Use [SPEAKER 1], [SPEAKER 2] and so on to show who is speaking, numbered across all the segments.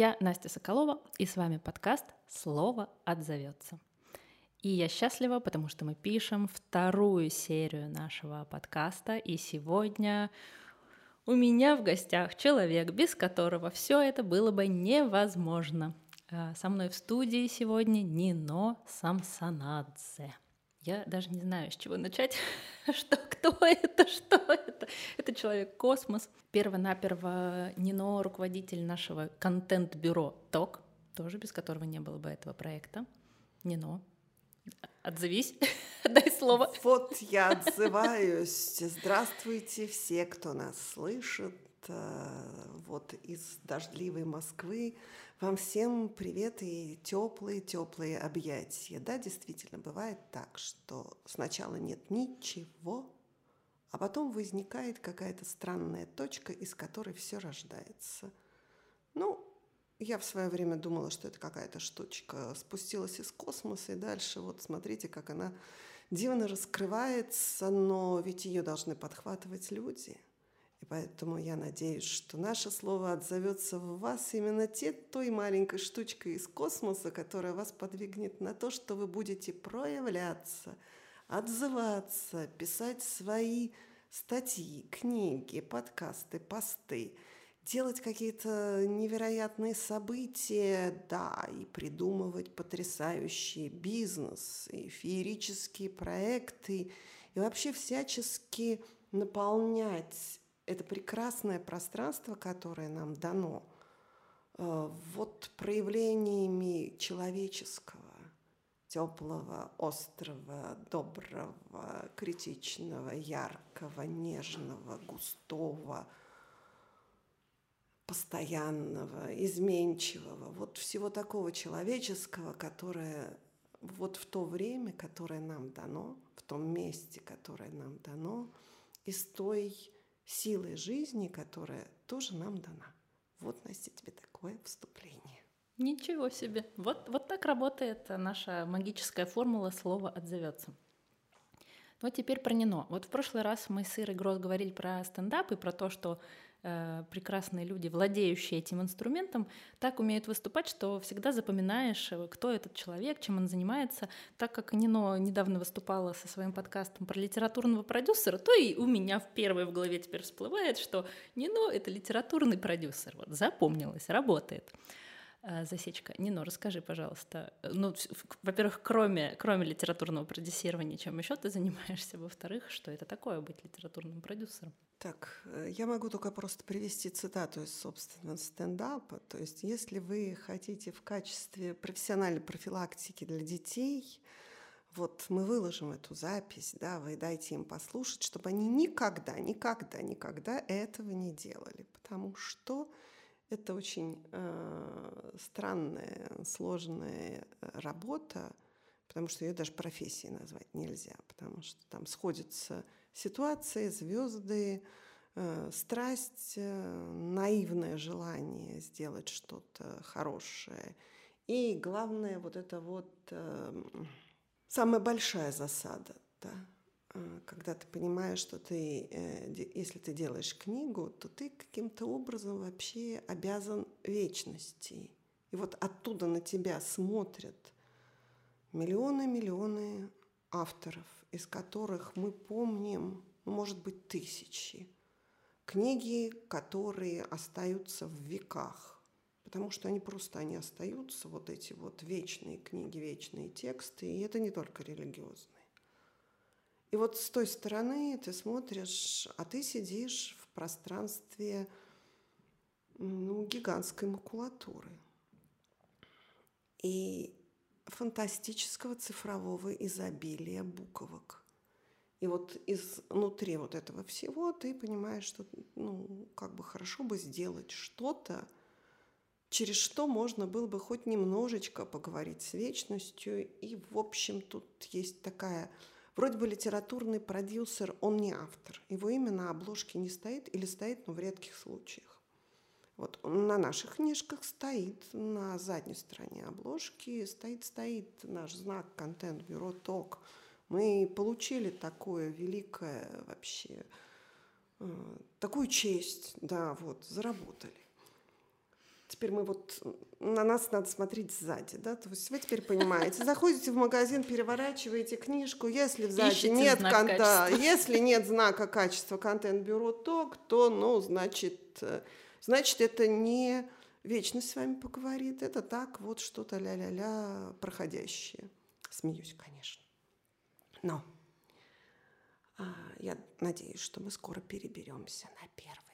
[SPEAKER 1] Я Настя Соколова, и с вами подкаст «Слово отзовется». И я счастлива, потому что мы пишем вторую серию нашего подкаста, и сегодня у меня в гостях человек, без которого все это было бы невозможно. А, со мной в студии сегодня Нино Самсонадзе. Я даже не знаю, с чего начать, что, кто это, что это. Это человек-космос. Перво-наперво Нино — руководитель нашего контент-бюро ТОК, тоже без которого не было бы этого проекта. Нино, отзовись, дай слово.
[SPEAKER 2] Вот я отзываюсь. Здравствуйте все, кто нас слышит. Э, вот из дождливой Москвы. Вам всем привет и теплые-теплые объятия. Да, действительно, бывает так, что сначала нет ничего, а потом возникает какая-то странная точка, из которой все рождается. Ну, я в свое время думала, что это какая-то штучка спустилась из космоса, и дальше вот смотрите, как она дивно раскрывается, но ведь ее должны подхватывать люди – поэтому я надеюсь, что наше слово отзовется в вас именно те, той маленькой штучкой из космоса, которая вас подвигнет на то, что вы будете проявляться, отзываться, писать свои статьи, книги, подкасты, посты, делать какие-то невероятные события, да, и придумывать потрясающий бизнес, и феерические проекты, и вообще всячески наполнять это прекрасное пространство, которое нам дано, э, вот проявлениями человеческого, теплого, острого, доброго, критичного, яркого, нежного, густого, постоянного, изменчивого, вот всего такого человеческого, которое вот в то время, которое нам дано, в том месте, которое нам дано, из той силой жизни, которая тоже нам дана. Вот, Настя, тебе такое вступление.
[SPEAKER 1] Ничего себе. Вот, вот так работает наша магическая формула «слово отзовется». А теперь про Нино. Вот в прошлый раз мы с Ирой Гросс говорили про стендап и про то, что прекрасные люди, владеющие этим инструментом, так умеют выступать, что всегда запоминаешь, э, кто этот человек, чем он занимается. Так как Нино недавно выступала со своим подкастом про литературного продюсера, то и у меня в первой в голове теперь всплывает, что Нино — это литературный продюсер. Вот запомнилось, работает. Э, засечка. Нино, расскажи, пожалуйста, э, ну, во-первых, кроме, кроме литературного продюсирования, чем еще ты занимаешься? Во-вторых, что это такое быть литературным продюсером?
[SPEAKER 2] Так, э, я могу только просто привести цитату из собственного стендапа. То есть, если вы хотите в качестве профессиональной профилактики для детей, вот мы выложим эту запись, да, вы дайте им послушать, чтобы они никогда, никогда, никогда этого не делали, потому что это очень э, странная, сложная э, работа, потому что ее даже профессией назвать нельзя, потому что там сходятся ситуации, звезды, э, страсть, э, наивное желание сделать что-то хорошее. И главное, вот это вот э, самая большая засада, да, когда ты понимаешь, что ты, э, если ты делаешь книгу, то ты каким-то образом вообще обязан вечности. И вот оттуда на тебя смотрят миллионы-миллионы авторов, из которых мы помним, ну, может быть, тысячи. Книги, которые остаются в веках, потому что они просто они остаются, вот эти вот вечные книги, вечные тексты, и это не только религиозные. И вот с той стороны ты смотришь, а ты сидишь в пространстве ну, гигантской макулатуры и фантастического цифрового изобилия буквок. И вот изнутри вот этого всего ты понимаешь, что ну, как бы хорошо бы сделать что-то, через что можно было бы хоть немножечко поговорить с вечностью. И, в общем, тут есть такая Вроде бы литературный продюсер, он не автор. Его имя на обложке не стоит или стоит, но в редких случаях. Вот на наших книжках стоит на задней стороне обложки стоит стоит наш знак контент-бюро ТОК. Мы получили такое великое вообще, э, такую честь, да, вот, заработали. Теперь мы вот на нас надо смотреть сзади, да, то есть вы теперь понимаете, заходите в магазин, переворачиваете книжку, если сзади Ищите нет конта, если нет знака качества контент-бюро, то кто, ну, значит, э, значит, это не вечность с вами поговорит, это так вот что-то ля-ля-ля проходящее. Смеюсь, конечно. Но а, я надеюсь, что мы скоро переберемся на первый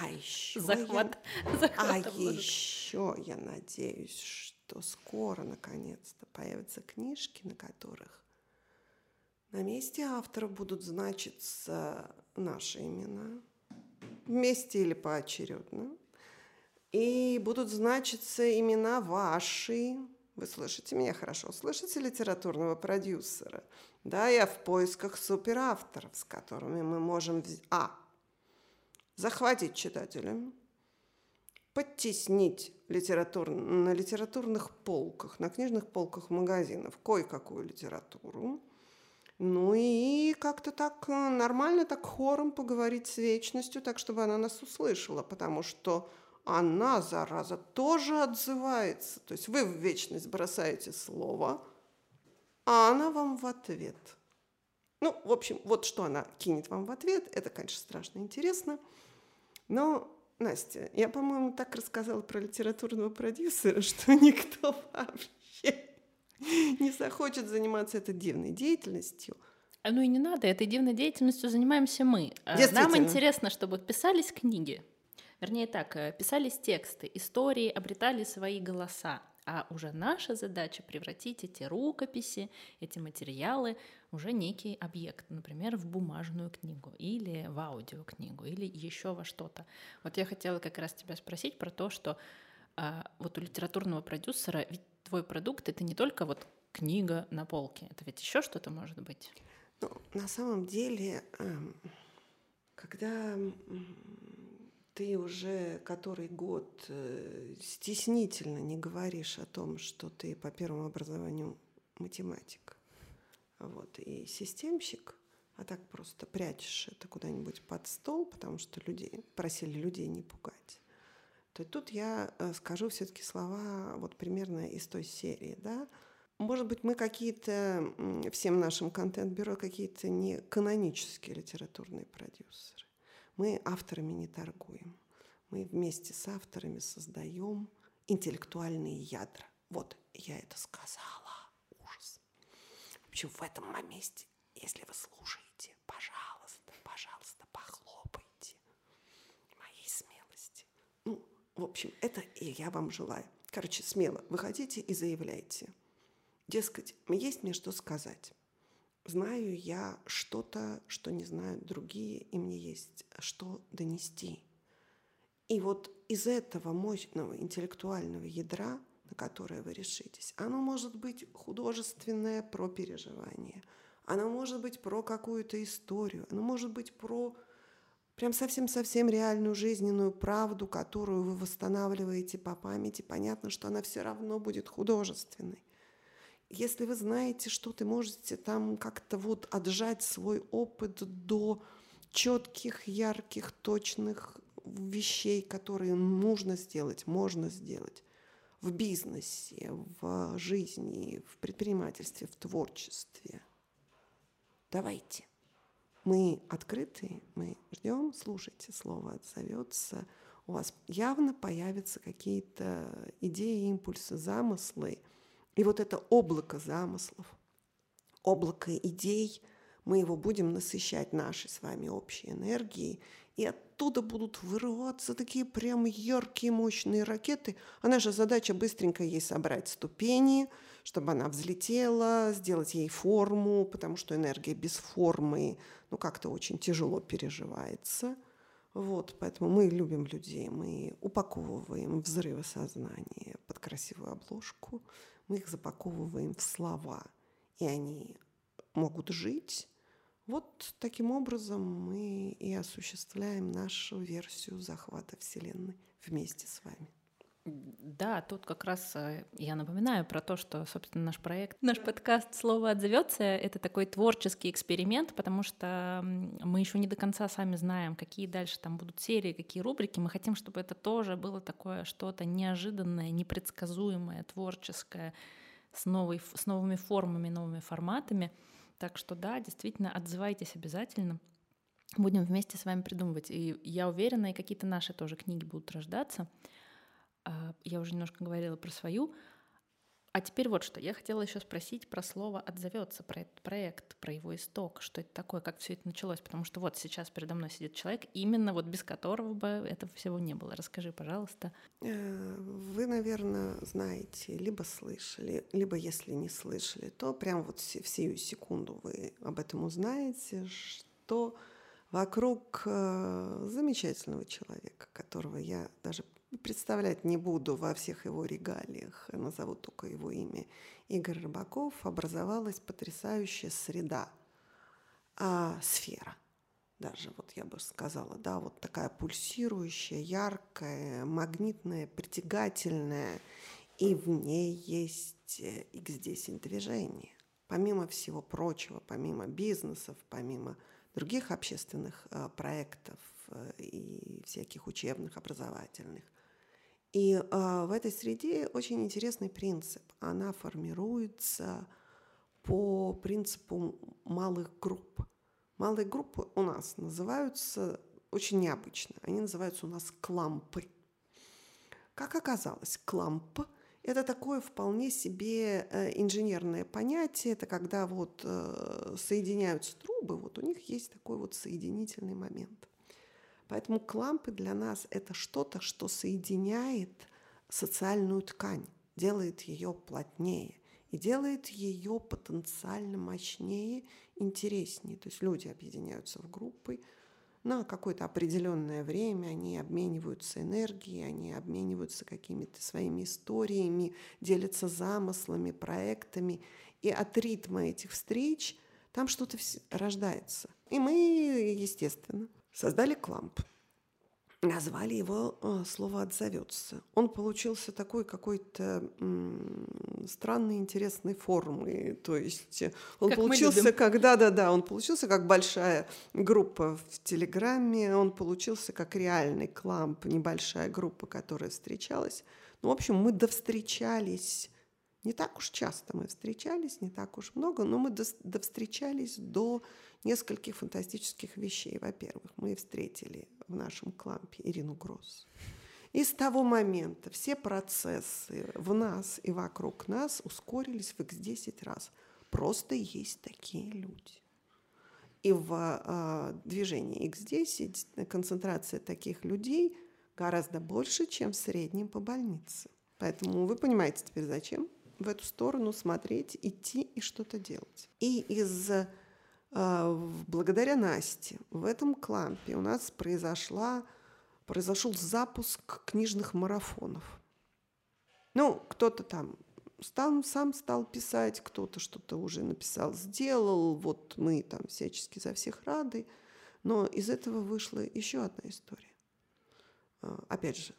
[SPEAKER 2] а еще захват, я, захват а еще я надеюсь, что скоро наконец-то появятся книжки, на которых на месте авторов будут значиться наши имена вместе или поочередно. И будут значиться имена ваши. Вы слышите меня хорошо? Слышите литературного продюсера? Да, я в поисках суперавторов, с которыми мы можем... А, захватить читателя, подтеснить литератур... на литературных полках, на книжных полках магазинов кое-какую литературу, ну и как-то так э, нормально, так хором поговорить с вечностью, так, чтобы она нас услышала, потому что она, зараза, тоже отзывается. То есть вы в вечность бросаете слово, а она вам в ответ. Ну, в общем, вот что она кинет вам в ответ, это, конечно, страшно интересно – но, Настя, я, по-моему, так рассказала про литературного продюсера, что никто вообще не захочет заниматься этой дивной деятельностью.
[SPEAKER 1] А ну и не надо, этой дивной деятельностью занимаемся мы. А нам интересно, чтобы писались книги, вернее так, э, писались тексты, истории обретали свои голоса. А уже наша задача превратить эти рукописи, эти материалы уже некий объект, например, в бумажную книгу или в аудиокнигу или еще во что-то. Вот я хотела как раз тебя спросить про то, что а, вот у литературного продюсера ведь твой продукт это не только вот книга на полке, это ведь еще что-то может быть.
[SPEAKER 2] Ну, на самом деле, эм, когда ты уже который год э, стеснительно не говоришь о том, что ты по первому образованию математик, вот, и системщик, а так просто прячешь это куда-нибудь под стол, потому что людей, просили людей не пугать, то тут я э, скажу все-таки слова вот примерно из той серии, да, может быть, мы какие-то, всем нашим контент-бюро какие-то не канонические литературные продюсеры. Мы авторами не торгуем. Мы вместе с авторами создаем интеллектуальные ядра. Вот, я это сказала. Общем, в этом моменте, если вы слушаете, пожалуйста, пожалуйста, похлопайте моей смелости. Ну, в общем, это и я вам желаю. Короче, смело выходите и заявляйте. Дескать, есть мне что сказать знаю я что-то, что не знают другие, и мне есть что донести. И вот из этого мощного интеллектуального ядра, на которое вы решитесь, оно может быть художественное про переживание, оно может быть про какую-то историю, оно может быть про прям совсем-совсем реальную жизненную правду, которую вы восстанавливаете по памяти. Понятно, что она все равно будет художественной. Если вы знаете, что ты можете там как-то вот отжать свой опыт до четких, ярких, точных вещей, которые нужно сделать, можно сделать в бизнесе, в жизни, в предпринимательстве, в творчестве. Давайте. Мы открыты, мы ждем, слушайте, слово отзовется. У вас явно появятся какие-то идеи, импульсы, замыслы – и вот это облако замыслов, облако идей, мы его будем насыщать нашей с вами общей энергией, и оттуда будут вырываться такие прям яркие, мощные ракеты. А наша задача быстренько ей собрать ступени, чтобы она взлетела, сделать ей форму, потому что энергия без формы, ну, как-то очень тяжело переживается. Вот, поэтому мы любим людей, мы упаковываем взрывы сознания под красивую обложку – мы их запаковываем в слова, и они могут жить. Вот таким образом мы и осуществляем нашу версию захвата Вселенной вместе с вами.
[SPEAKER 1] Да, тут как раз э, я напоминаю про то, что, собственно, наш проект, наш подкаст «Слово отзовется» — это такой творческий эксперимент, потому что мы еще не до конца сами знаем, какие дальше там будут серии, какие рубрики. Мы хотим, чтобы это тоже было такое что-то неожиданное, непредсказуемое, творческое, с, новой, с новыми формами, новыми форматами. Так что да, действительно, отзывайтесь обязательно. Будем вместе с вами придумывать. И я уверена, и какие-то наши тоже книги будут рождаться — а, я уже немножко говорила про свою. А теперь вот что. Я хотела еще спросить про слово «отзовется», про этот проект, про его исток, что это такое, как все это началось. Потому что вот сейчас передо мной сидит человек, именно вот без которого бы этого всего не было. Расскажи, пожалуйста.
[SPEAKER 2] Э, вы, наверное, знаете, либо слышали, либо если не слышали, то прям вот в сию секунду вы об этом узнаете, что вокруг э, замечательного человека, которого я даже Представлять не буду во всех его регалиях, назову только его имя. Игорь Рыбаков. Образовалась потрясающая среда, а, сфера. Даже, вот я бы сказала, да, вот такая пульсирующая, яркая, магнитная, притягательная, и в ней есть X10 движение. Помимо всего прочего, помимо бизнесов, помимо других общественных э, проектов э, и всяких учебных, образовательных, и э, в этой среде очень интересный принцип. Она формируется по принципу малых групп. Малые группы у нас называются очень необычно. Они называются у нас клампы. Как оказалось, кламп – это такое вполне себе э, инженерное понятие. Это когда вот э, соединяются трубы, вот у них есть такой вот соединительный момент – Поэтому клампы для нас это что-то, что соединяет социальную ткань, делает ее плотнее и делает ее потенциально мощнее, интереснее. То есть люди объединяются в группы на какое-то определенное время, они обмениваются энергией, они обмениваются какими-то своими историями, делятся замыслами, проектами. И от ритма этих встреч там что-то рождается. И мы, естественно, создали кламп. Назвали его э, слово «отзовется». Он получился такой какой-то странной, интересной формы. То есть он как получился как... Да-да-да, он получился как большая группа в Телеграме, он получился как реальный кламп, небольшая группа, которая встречалась. Ну, в общем, мы довстречались не так уж часто мы встречались, не так уж много, но мы довстречались до нескольких фантастических вещей. Во-первых, мы встретили в нашем клампе Ирину Гросс. И с того момента все процессы в нас и вокруг нас ускорились в x10 раз. Просто есть такие люди. И в э, движении x10 концентрация таких людей гораздо больше, чем в среднем по больнице. Поэтому вы понимаете теперь, зачем в эту сторону смотреть, идти и что-то делать. И из благодаря Насте в этом клампе у нас произошла, произошел запуск книжных марафонов. Ну, кто-то там стал, сам стал писать, кто-то что-то уже написал, сделал. Вот мы там всячески за всех рады. Но из этого вышла еще одна история. А, опять же,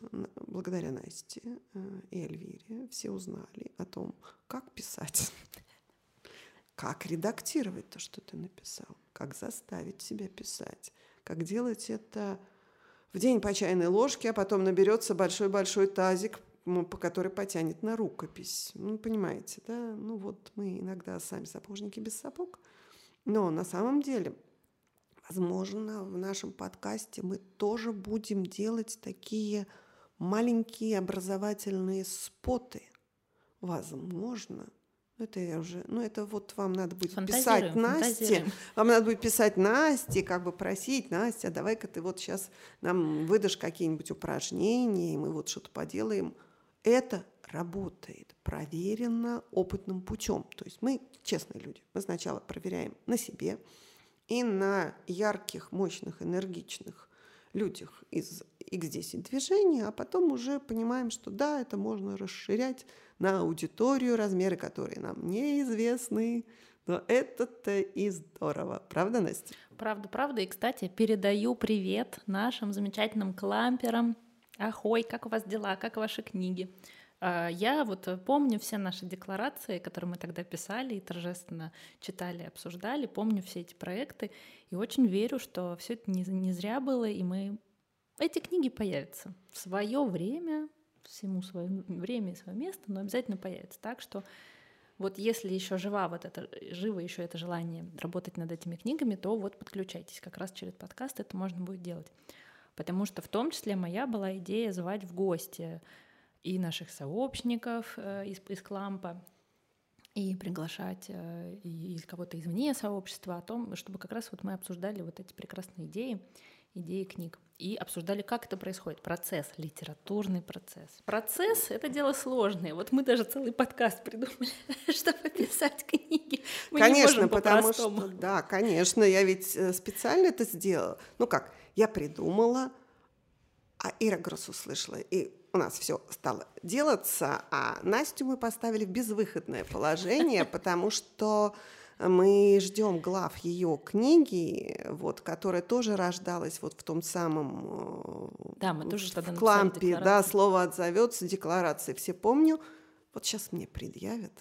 [SPEAKER 2] благодаря Насте э, и Эльвире все узнали о том, как писать, как редактировать то, что ты написал, как заставить себя писать, как делать это в день по чайной ложке, а потом наберется большой-большой тазик, по который потянет на рукопись. Ну, понимаете, да? Ну вот мы иногда сами сапожники без сапог, но на самом деле – Возможно, в нашем подкасте мы тоже будем делать такие маленькие образовательные споты. Возможно. Это я уже, ну это вот вам надо будет писать Насте, вам надо будет писать Насте, как бы просить Настя, давай-ка ты вот сейчас нам выдашь какие-нибудь упражнения, и мы вот что-то поделаем. Это работает, проверено опытным путем. То есть мы честные люди, мы сначала проверяем на себе, и на ярких, мощных, энергичных людях из X10 движения, а потом уже понимаем, что да, это можно расширять на аудиторию, размеры которой нам неизвестны, но это-то и здорово. Правда, Настя?
[SPEAKER 1] Правда, правда. И, кстати, передаю привет нашим замечательным кламперам, Ахой, как у вас дела, как ваши книги? А, я вот помню все наши декларации, которые мы тогда писали и торжественно читали, обсуждали, помню все эти проекты и очень верю, что все это не, не зря было, и мы эти книги появятся в свое время, всему свое время и свое место, но обязательно появятся. Так что вот если еще жива вот это, живо еще это желание работать над этими книгами, то вот подключайтесь, как раз через подкаст это можно будет делать. Потому что в том числе моя была идея звать в гости и наших сообщников э, из, из Клампа, и приглашать э, и кого-то извне сообщества о том, чтобы как раз вот мы обсуждали вот эти прекрасные идеи, идеи книг и обсуждали, как это происходит. Процесс, литературный процесс. Процесс — это дело сложное. Вот мы даже целый подкаст придумали, чтобы писать книги. Мы
[SPEAKER 2] конечно, потому что, да, конечно, я ведь э, специально это сделала. Ну как, я придумала, а Ира Гросс услышала, и у нас все стало делаться, а Настю мы поставили в безвыходное положение, потому что мы ждем глав ее книги, вот, которая тоже рождалась вот в том самом
[SPEAKER 1] э, да, мы тоже
[SPEAKER 2] в клампе, да, слово отзовется, декларации. Все помню. Вот сейчас мне предъявят,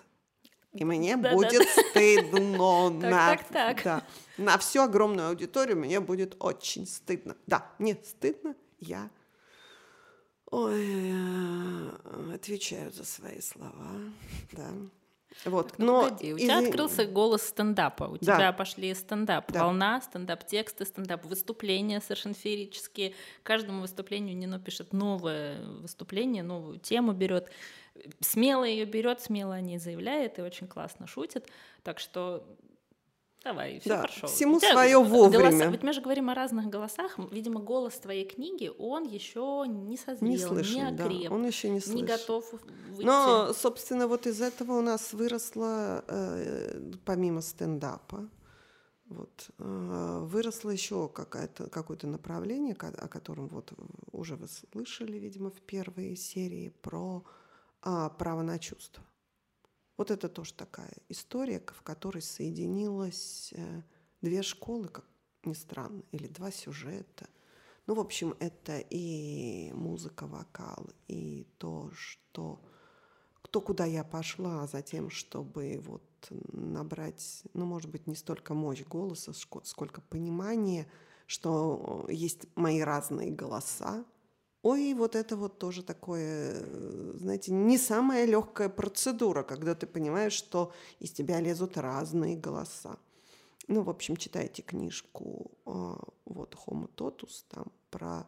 [SPEAKER 2] и мне да, будет да, стыдно
[SPEAKER 1] так, на, так, так.
[SPEAKER 2] Да, на всю огромную аудиторию мне будет очень стыдно. Да, мне стыдно, я ой, э, отвечаю за свои слова, да. Вот,
[SPEAKER 1] ну, но погоди, у тебя из... открылся голос стендапа, у да. тебя пошли стендап, да. волна, стендап-тексты, стендап-выступления совершенно феерические. Каждому выступлению Нино пишет новое выступление, новую тему берет, смело ее берет, смело о ней заявляет и очень классно шутит. Так что Давай, все да, хорошо.
[SPEAKER 2] Всему тебя свое вовремя.
[SPEAKER 1] Голоса, ведь мы же говорим о разных голосах. Видимо, голос твоей книги, он еще не созрел, не, слышен, не окреп,
[SPEAKER 2] да, он еще не,
[SPEAKER 1] не готов выйти.
[SPEAKER 2] Но, собственно, вот из этого у нас выросло, э, помимо стендапа, вот, э, выросло еще какое-то, какое-то направление, о котором вот уже вы слышали, видимо, в первой серии про э, право на чувство. Вот это тоже такая история, в которой соединилось э, две школы, как ни странно, или два сюжета. Ну, в общем, это и музыка, вокал, и то, что кто куда я пошла, а затем, чтобы вот набрать, ну, может быть, не столько мощь голоса, сколько понимание, что есть мои разные голоса, Ой, вот это вот тоже такое, э, знаете, не самая легкая процедура, когда ты понимаешь, что из тебя лезут разные голоса. Ну, в общем, читайте книжку а, вот «Homo totus», там про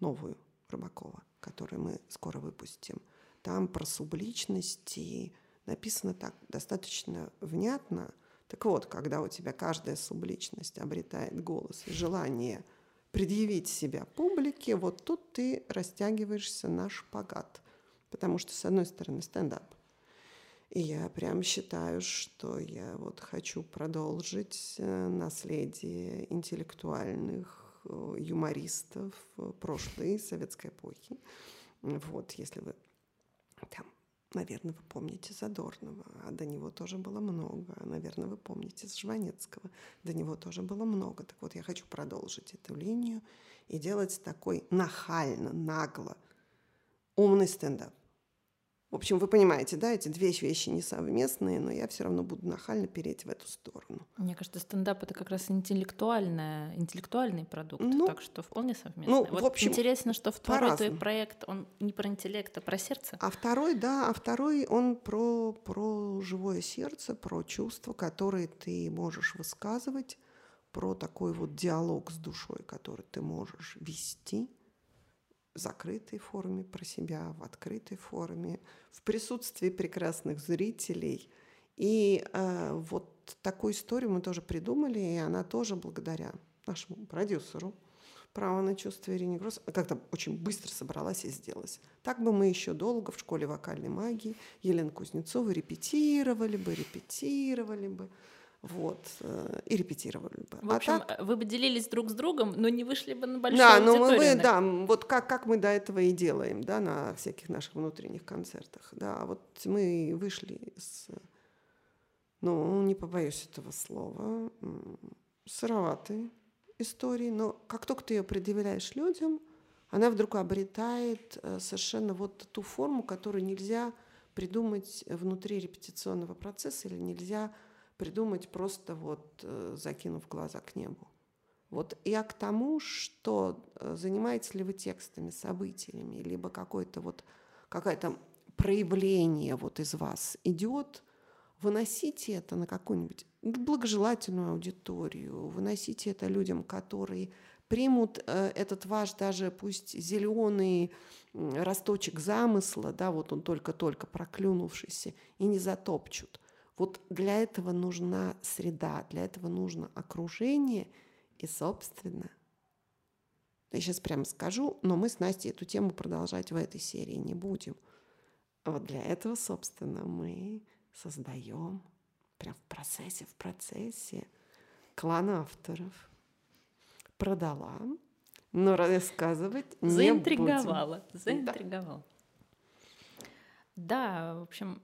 [SPEAKER 2] новую Рыбакова, которую мы скоро выпустим. Там про субличности написано так достаточно внятно. Так вот, когда у тебя каждая субличность обретает голос и желание – предъявить себя публике, вот тут ты растягиваешься на шпагат. Потому что, с одной стороны, стендап. И я прям считаю, что я вот хочу продолжить э, наследие интеллектуальных э, юмористов прошлой советской эпохи. Вот, если вы там Наверное, вы помните Задорнова, а до него тоже было много. Наверное, вы помните Жванецкого, до него тоже было много. Так вот, я хочу продолжить эту линию и делать такой нахально, нагло умный стендап. В общем, вы понимаете, да, эти две вещи несовместные, но я все равно буду нахально переть в эту сторону.
[SPEAKER 1] Мне кажется, стендап это как раз интеллектуальная, интеллектуальный продукт, ну, так что вполне совместный. Ну, вот в общем, интересно, что второй твой проект, он не про интеллект, а про сердце.
[SPEAKER 2] А второй, да, а второй он про, про живое сердце, про чувства, которые ты можешь высказывать, про такой вот диалог с душой, который ты можешь вести закрытой форме про себя, в открытой форме, в присутствии прекрасных зрителей. И э, вот такую историю мы тоже придумали, и она тоже благодаря нашему продюсеру «Право на чувство» Ирине Гросс как-то очень быстро собралась и сделалась. Так бы мы еще долго в школе вокальной магии Елену Кузнецову репетировали бы, репетировали бы. Вот, э, и репетировали бы.
[SPEAKER 1] В а общем, а так... вы бы делились друг с другом, но не вышли бы на большую да, но
[SPEAKER 2] мы, да, вот как, как мы до этого и делаем, да, на всяких наших внутренних концертах, да, вот мы вышли с, ну, не побоюсь этого слова, сыроватой истории, но как только ты ее предъявляешь людям, она вдруг обретает э, совершенно вот ту форму, которую нельзя придумать внутри репетиционного процесса или нельзя придумать просто вот э, закинув глаза к небу. Вот я к тому, что э, занимаетесь ли вы текстами, событиями, либо какое-то вот какое-то проявление вот из вас идет, выносите это на какую-нибудь благожелательную аудиторию, выносите это людям, которые примут э, этот ваш даже пусть зеленый росточек замысла, да, вот он только-только проклюнувшийся, и не затопчут. Вот для этого нужна среда, для этого нужно окружение и, собственно, я сейчас прямо скажу, но мы с Настей эту тему продолжать в этой серии не будем. Вот для этого, собственно, мы создаем прям в процессе, в процессе клан авторов. Продала, но рассказывать не
[SPEAKER 1] Заинтриговала, будем. заинтриговала. Да. да, в общем,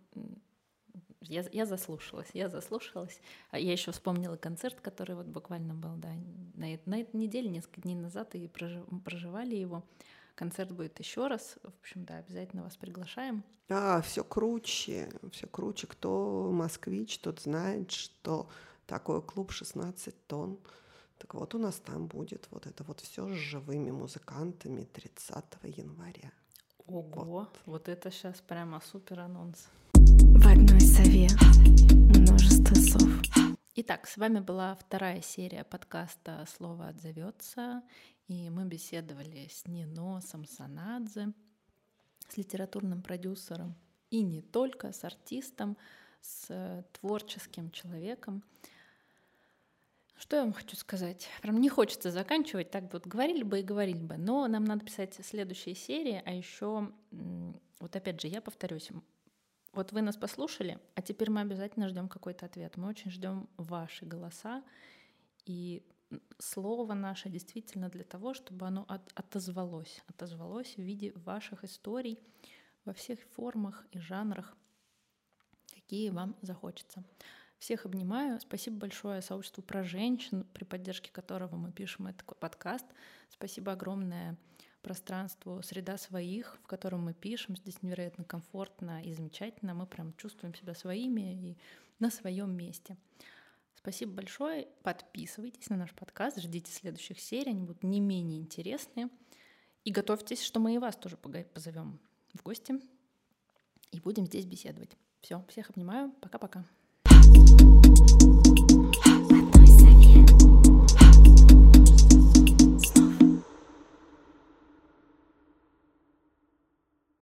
[SPEAKER 1] я, я заслушалась, я заслушалась. А я еще вспомнила концерт, который вот буквально был, да, на, на этой неделе, несколько дней назад, и проживали его. Концерт будет еще раз. В общем, да, обязательно вас приглашаем.
[SPEAKER 2] А, все круче, все круче. Кто москвич, тот знает, что такой клуб 16 тонн. Так вот, у нас там будет вот это вот все с живыми музыкантами 30 января.
[SPEAKER 1] Ого, вот, вот это сейчас прямо супер анонс.
[SPEAKER 3] В одной сове множество сов.
[SPEAKER 1] Итак, с вами была вторая серия подкаста «Слово отзовется». И мы беседовали с Нино Самсонадзе, с литературным продюсером, и не только, с артистом, с творческим человеком. Что я вам хочу сказать? Прям не хочется заканчивать, так вот говорили бы и говорили бы, но нам надо писать следующие серии, а еще, вот опять же, я повторюсь, вот вы нас послушали, а теперь мы обязательно ждем какой-то ответ. Мы очень ждем ваши голоса и слово наше действительно для того, чтобы оно от, отозвалось, отозвалось в виде ваших историй во всех формах и жанрах, какие вам захочется. Всех обнимаю. Спасибо большое сообществу про женщин, при поддержке которого мы пишем этот подкаст. Спасибо огромное пространству «Среда своих», в котором мы пишем. Здесь невероятно комфортно и замечательно. Мы прям чувствуем себя своими и на своем месте. Спасибо большое. Подписывайтесь на наш подкаст, ждите следующих серий, они будут не менее интересные. И готовьтесь, что мы и вас тоже позовем в гости и будем здесь беседовать. Все, всех обнимаю. Пока-пока.